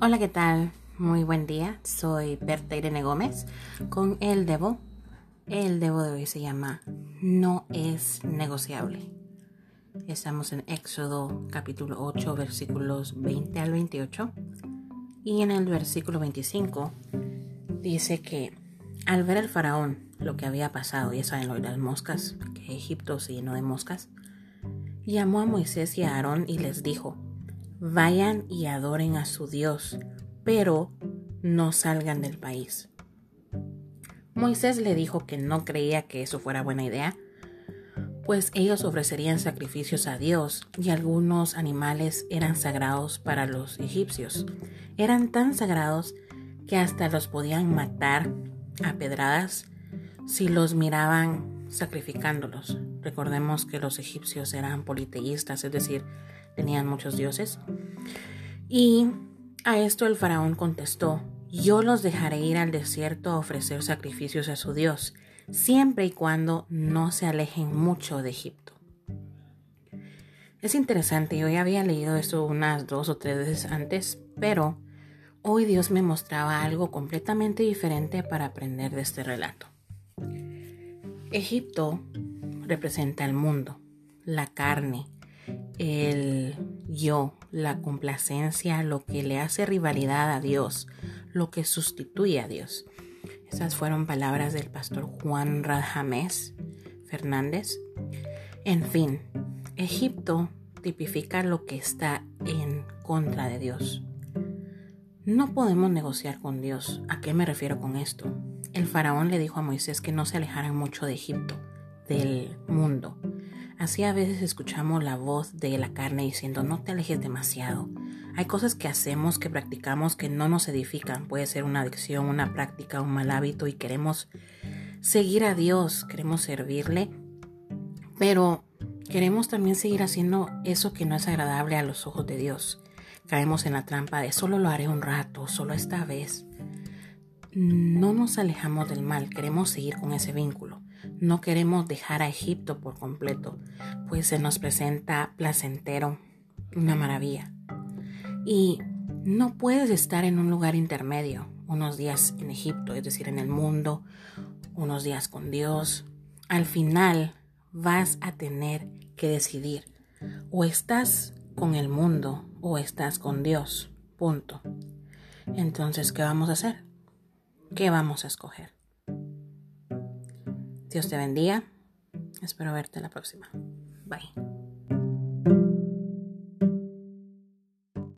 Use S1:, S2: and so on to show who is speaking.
S1: Hola, ¿qué tal? Muy buen día. Soy Berta Irene Gómez con El Debo. El Debo de hoy se llama No es negociable. Estamos en Éxodo capítulo 8 versículos 20 al 28 y en el versículo 25 dice que al ver el faraón lo que había pasado, ya saben lo de las moscas, que Egipto se llenó de moscas, llamó a Moisés y a Aarón y les dijo, vayan y adoren a su Dios, pero no salgan del país. Moisés le dijo que no creía que eso fuera buena idea, pues ellos ofrecerían sacrificios a Dios y algunos animales eran sagrados para los egipcios. Eran tan sagrados que hasta los podían matar a pedradas si los miraban sacrificándolos. Recordemos que los egipcios eran politeístas, es decir, tenían muchos dioses. Y a esto el faraón contestó, yo los dejaré ir al desierto a ofrecer sacrificios a su Dios, siempre y cuando no se alejen mucho de Egipto. Es interesante, yo ya había leído esto unas dos o tres veces antes, pero hoy Dios me mostraba algo completamente diferente para aprender de este relato. Egipto representa el mundo, la carne, el yo, la complacencia, lo que le hace rivalidad a Dios, lo que sustituye a Dios. Esas fueron palabras del pastor Juan Radhamés Fernández. En fin, Egipto tipifica lo que está en contra de Dios. No podemos negociar con Dios. ¿A qué me refiero con esto? El faraón le dijo a Moisés que no se alejaran mucho de Egipto, del mundo, Así a veces escuchamos la voz de la carne diciendo no te alejes demasiado. Hay cosas que hacemos, que practicamos que no nos edifican. Puede ser una adicción, una práctica, un mal hábito y queremos seguir a Dios, queremos servirle, pero queremos también seguir haciendo eso que no es agradable a los ojos de Dios. Caemos en la trampa de solo lo haré un rato, solo esta vez. No nos alejamos del mal, queremos seguir con ese vínculo. No queremos dejar a Egipto por completo, pues se nos presenta placentero, una maravilla. Y no puedes estar en un lugar intermedio, unos días en Egipto, es decir, en el mundo, unos días con Dios. Al final vas a tener que decidir, o estás con el mundo o estás con Dios, punto. Entonces, ¿qué vamos a hacer? ¿Qué vamos a escoger? Dios te bendiga. Espero verte la próxima. Bye.